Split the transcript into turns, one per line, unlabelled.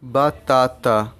batata.